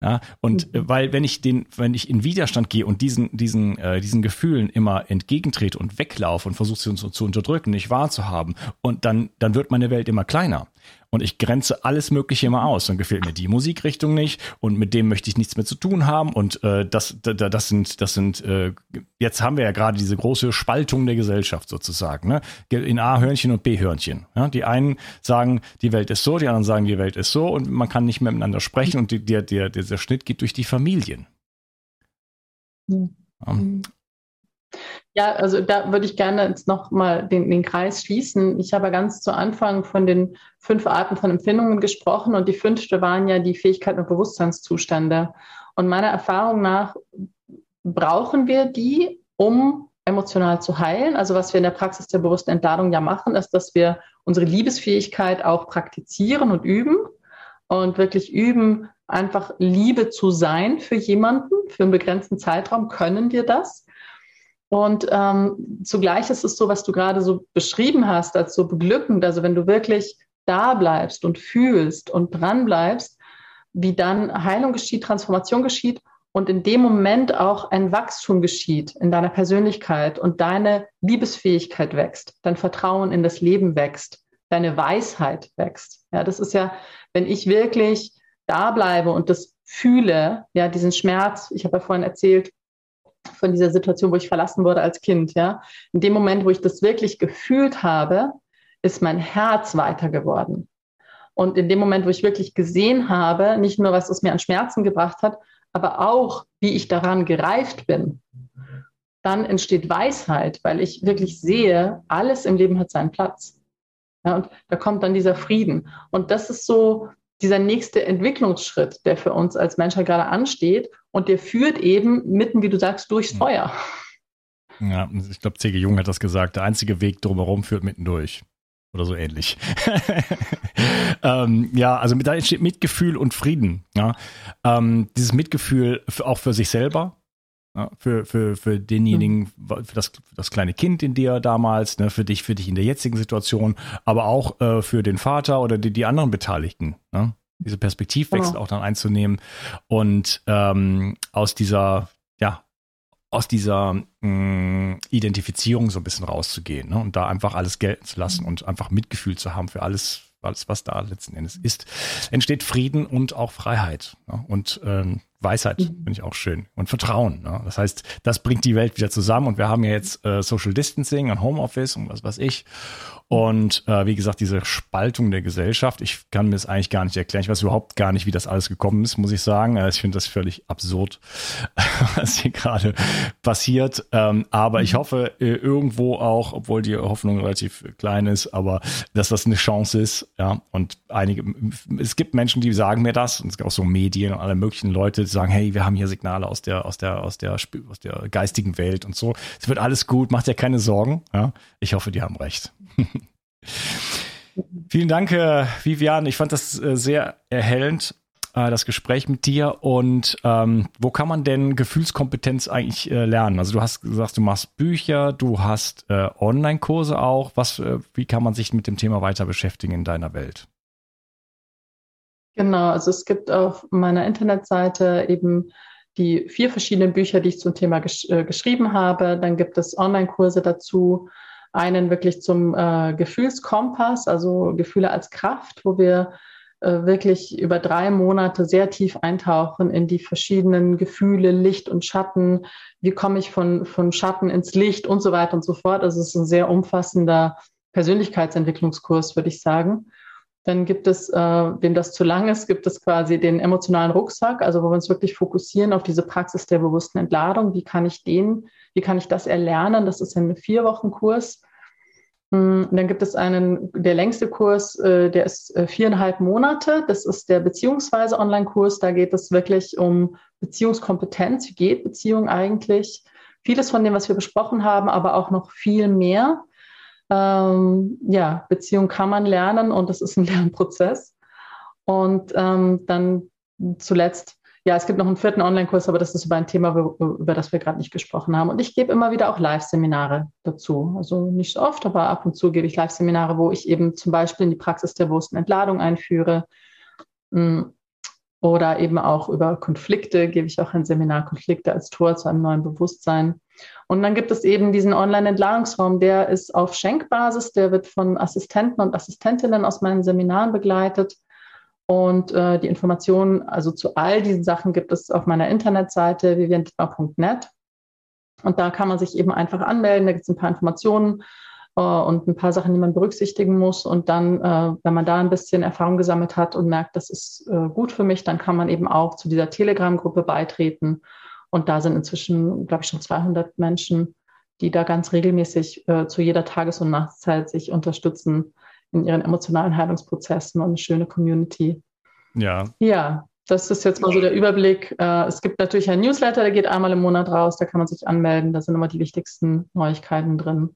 Ja, und mhm. weil wenn ich den, wenn ich in Widerstand gehe und diesen, diesen, äh, diesen Gefühlen immer entgegentrete und weglaufe und versuche sie zu, zu unterdrücken, nicht wahrzuhaben, und dann, dann wird meine Welt immer kleiner und ich grenze alles Mögliche immer aus. Dann gefällt mir die Musikrichtung nicht und mit dem möchte ich nichts mehr zu tun haben. Und äh, das, das, das sind, das sind, äh, jetzt haben wir ja gerade diese große Spaltung der Gesellschaft sozusagen. Ne? In A-Hörnchen und B-Hörnchen. Ja? Die einen sagen, die Welt ist so, die anderen sagen, die Welt ist so und man kann nicht mehr miteinander sprechen und die, der, der, dieser Schnitt geht durch die Familien. Mhm. Ja. Ja, also da würde ich gerne jetzt nochmal den, den Kreis schließen. Ich habe ganz zu Anfang von den fünf Arten von Empfindungen gesprochen und die fünfte waren ja die Fähigkeiten und Bewusstseinszustände. Und meiner Erfahrung nach brauchen wir die, um emotional zu heilen. Also was wir in der Praxis der bewussten Entladung ja machen, ist, dass wir unsere Liebesfähigkeit auch praktizieren und üben und wirklich üben, einfach Liebe zu sein für jemanden. Für einen begrenzten Zeitraum können wir das. Und ähm, zugleich ist es so, was du gerade so beschrieben hast, als so beglückend. Also wenn du wirklich da bleibst und fühlst und dran bleibst, wie dann Heilung geschieht, Transformation geschieht und in dem Moment auch ein Wachstum geschieht in deiner Persönlichkeit und deine Liebesfähigkeit wächst, dein Vertrauen in das Leben wächst, deine Weisheit wächst. Ja, das ist ja, wenn ich wirklich da bleibe und das fühle, ja, diesen Schmerz, ich habe ja vorhin erzählt, von dieser Situation, wo ich verlassen wurde als Kind, ja. In dem Moment, wo ich das wirklich gefühlt habe, ist mein Herz weiter geworden. Und in dem Moment, wo ich wirklich gesehen habe, nicht nur, was es mir an Schmerzen gebracht hat, aber auch, wie ich daran gereift bin, dann entsteht Weisheit, weil ich wirklich sehe, alles im Leben hat seinen Platz. Ja, und da kommt dann dieser Frieden. Und das ist so dieser nächste Entwicklungsschritt, der für uns als Menschheit gerade ansteht. Und der führt eben mitten, wie du sagst, durchs Feuer. Ja, ich glaube, C.G. Jung hat das gesagt. Der einzige Weg drumherum führt mitten durch. Oder so ähnlich. *laughs* ähm, ja, also da entsteht Mitgefühl und Frieden. Ja? Ähm, dieses Mitgefühl für, auch für sich selber, ja, für, für, für denjenigen, für das, für das kleine Kind in dir damals, ne, für dich, für dich in der jetzigen Situation, aber auch äh, für den Vater oder die, die anderen Beteiligten. Ne? Diese Perspektivwechsel genau. auch dann einzunehmen und ähm, aus dieser, ja, aus dieser mh, mm, Identifizierung so ein bisschen rauszugehen ne? und da einfach alles gelten zu lassen und einfach Mitgefühl zu haben für alles, alles, was da letzten Endes ist, entsteht Frieden und auch Freiheit. Ne? Und ähm, Weisheit mhm. finde ich auch schön. Und Vertrauen. Ne? Das heißt, das bringt die Welt wieder zusammen. Und wir haben ja jetzt äh, Social Distancing und Homeoffice und was weiß ich. Und äh, wie gesagt, diese Spaltung der Gesellschaft, ich kann mir das eigentlich gar nicht erklären. Ich weiß überhaupt gar nicht, wie das alles gekommen ist, muss ich sagen. Äh, ich finde das völlig absurd, *laughs* was hier gerade passiert. Ähm, aber ich mhm. hoffe äh, irgendwo auch, obwohl die Hoffnung relativ klein ist, aber dass das eine Chance ist. Ja, und einige, es gibt Menschen, die sagen mir das, und es gibt auch so Medien und alle möglichen Leute, die sagen, hey, wir haben hier Signale aus der, aus der, aus der, aus der geistigen Welt und so. Es wird alles gut, macht ja keine Sorgen. Ja, ich hoffe, die haben recht. *laughs* Vielen Dank, äh, Vivian. Ich fand das äh, sehr erhellend, äh, das Gespräch mit dir. Und ähm, wo kann man denn Gefühlskompetenz eigentlich äh, lernen? Also du hast gesagt, du machst Bücher, du hast äh, Online-Kurse auch. Was, äh, wie kann man sich mit dem Thema weiter beschäftigen in deiner Welt? Genau, also es gibt auf meiner Internetseite eben die vier verschiedenen Bücher, die ich zum Thema gesch geschrieben habe. Dann gibt es Online-Kurse dazu einen wirklich zum äh, Gefühlskompass, also Gefühle als Kraft, wo wir äh, wirklich über drei Monate sehr tief eintauchen in die verschiedenen Gefühle, Licht und Schatten. Wie komme ich von, von Schatten ins Licht und so weiter und so fort. Also es ist ein sehr umfassender Persönlichkeitsentwicklungskurs, würde ich sagen. Dann gibt es, äh, wem das zu lang ist, gibt es quasi den emotionalen Rucksack, also wo wir uns wirklich fokussieren auf diese Praxis der bewussten Entladung. Wie kann ich den, wie kann ich das erlernen? Das ist ein vier Wochen Kurs. Hm, dann gibt es einen, der längste Kurs, äh, der ist äh, viereinhalb Monate. Das ist der Beziehungsweise Online-Kurs. Da geht es wirklich um Beziehungskompetenz. Wie geht Beziehung eigentlich? Vieles von dem, was wir besprochen haben, aber auch noch viel mehr ähm, ja, Beziehung kann man lernen und das ist ein *laughs* Lernprozess. Und ähm, dann zuletzt, ja, es gibt noch einen vierten Online-Kurs, aber das ist über ein Thema, über das wir gerade nicht gesprochen haben. Und ich gebe immer wieder auch Live-Seminare dazu. Also nicht so oft, aber ab und zu gebe ich Live-Seminare, wo ich eben zum Beispiel in die Praxis der bewussten Entladung einführe. Mm, oder eben auch über Konflikte gebe ich auch ein Seminar Konflikte als Tor zu einem neuen Bewusstsein. Und dann gibt es eben diesen Online-Entladungsraum, der ist auf Schenkbasis, der wird von Assistenten und Assistentinnen aus meinen Seminaren begleitet. Und äh, die Informationen, also zu all diesen Sachen gibt es auf meiner Internetseite viviandittmar.net. Und da kann man sich eben einfach anmelden, da gibt es ein paar Informationen äh, und ein paar Sachen, die man berücksichtigen muss. Und dann, äh, wenn man da ein bisschen Erfahrung gesammelt hat und merkt, das ist äh, gut für mich, dann kann man eben auch zu dieser Telegram-Gruppe beitreten. Und da sind inzwischen, glaube ich, schon 200 Menschen, die da ganz regelmäßig äh, zu jeder Tages- und Nachtszeit sich unterstützen in ihren emotionalen Heilungsprozessen und eine schöne Community. Ja. Ja, das ist jetzt mal so der Überblick. Äh, es gibt natürlich ein Newsletter, der geht einmal im Monat raus, da kann man sich anmelden. Da sind immer die wichtigsten Neuigkeiten drin.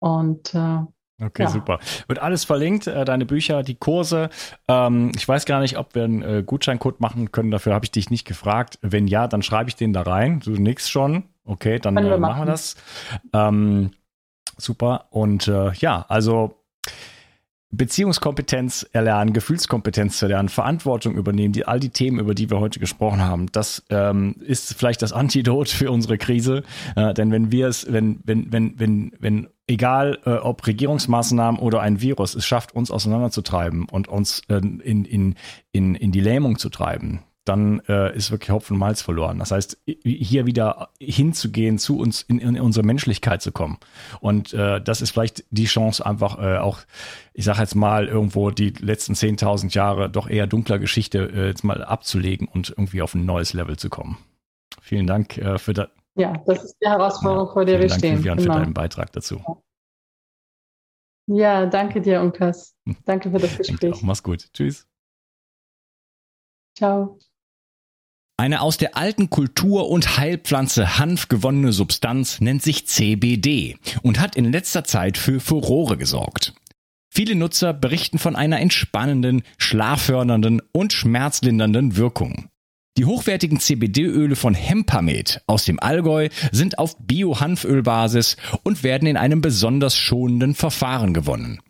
Und äh, Okay, ja. super. Wird alles verlinkt, äh, deine Bücher, die Kurse. Ähm, ich weiß gar nicht, ob wir einen äh, Gutscheincode machen können. Dafür habe ich dich nicht gefragt. Wenn ja, dann schreibe ich den da rein. Du nix schon. Okay, dann äh, machen. machen wir das. Ähm, super. Und äh, ja, also Beziehungskompetenz erlernen, Gefühlskompetenz zu lernen, Verantwortung übernehmen, die, all die Themen, über die wir heute gesprochen haben, das ähm, ist vielleicht das Antidot für unsere Krise. Äh, denn wenn wir es, wenn, wenn, wenn, wenn, wenn, egal äh, ob Regierungsmaßnahmen oder ein Virus, es schafft, uns auseinanderzutreiben und uns äh, in, in, in, in die Lähmung zu treiben, dann äh, ist wirklich Hopfen und Malz verloren. Das heißt, hier wieder hinzugehen, zu uns in, in unsere Menschlichkeit zu kommen. Und äh, das ist vielleicht die Chance, einfach äh, auch, ich sage jetzt mal, irgendwo die letzten 10.000 Jahre doch eher dunkler Geschichte äh, jetzt mal abzulegen und irgendwie auf ein neues Level zu kommen. Vielen Dank äh, für das. Ja, das ist die Herausforderung, ja, vor der wir Dank, stehen. Vivian, genau. für deinen Beitrag dazu. Ja, danke dir, Unkas. Danke für das Gespräch. Mach's gut. Tschüss. Ciao. Eine aus der alten Kultur- und Heilpflanze Hanf gewonnene Substanz nennt sich CBD und hat in letzter Zeit für Furore gesorgt. Viele Nutzer berichten von einer entspannenden, schlaffördernden und schmerzlindernden Wirkung. Die hochwertigen CBD-Öle von Hempamet aus dem Allgäu sind auf Bio-Hanfölbasis und werden in einem besonders schonenden Verfahren gewonnen.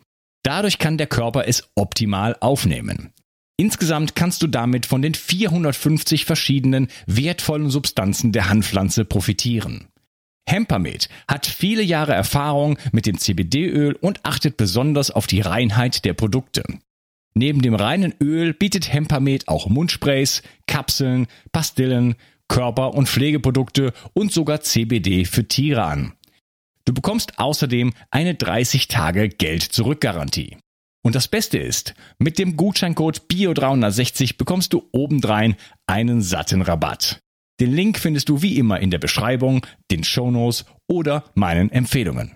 Dadurch kann der Körper es optimal aufnehmen. Insgesamt kannst du damit von den 450 verschiedenen wertvollen Substanzen der Hanfpflanze profitieren. Hempamet hat viele Jahre Erfahrung mit dem CBD-Öl und achtet besonders auf die Reinheit der Produkte. Neben dem reinen Öl bietet Hempamet auch Mundsprays, Kapseln, Pastillen, Körper- und Pflegeprodukte und sogar CBD für Tiere an. Du bekommst außerdem eine 30 Tage Geld-Zurück-Garantie. Und das Beste ist, mit dem Gutscheincode BIO360 bekommst du obendrein einen satten Rabatt. Den Link findest du wie immer in der Beschreibung, den Shownotes oder meinen Empfehlungen.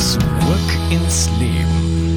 Zurück ins Leben.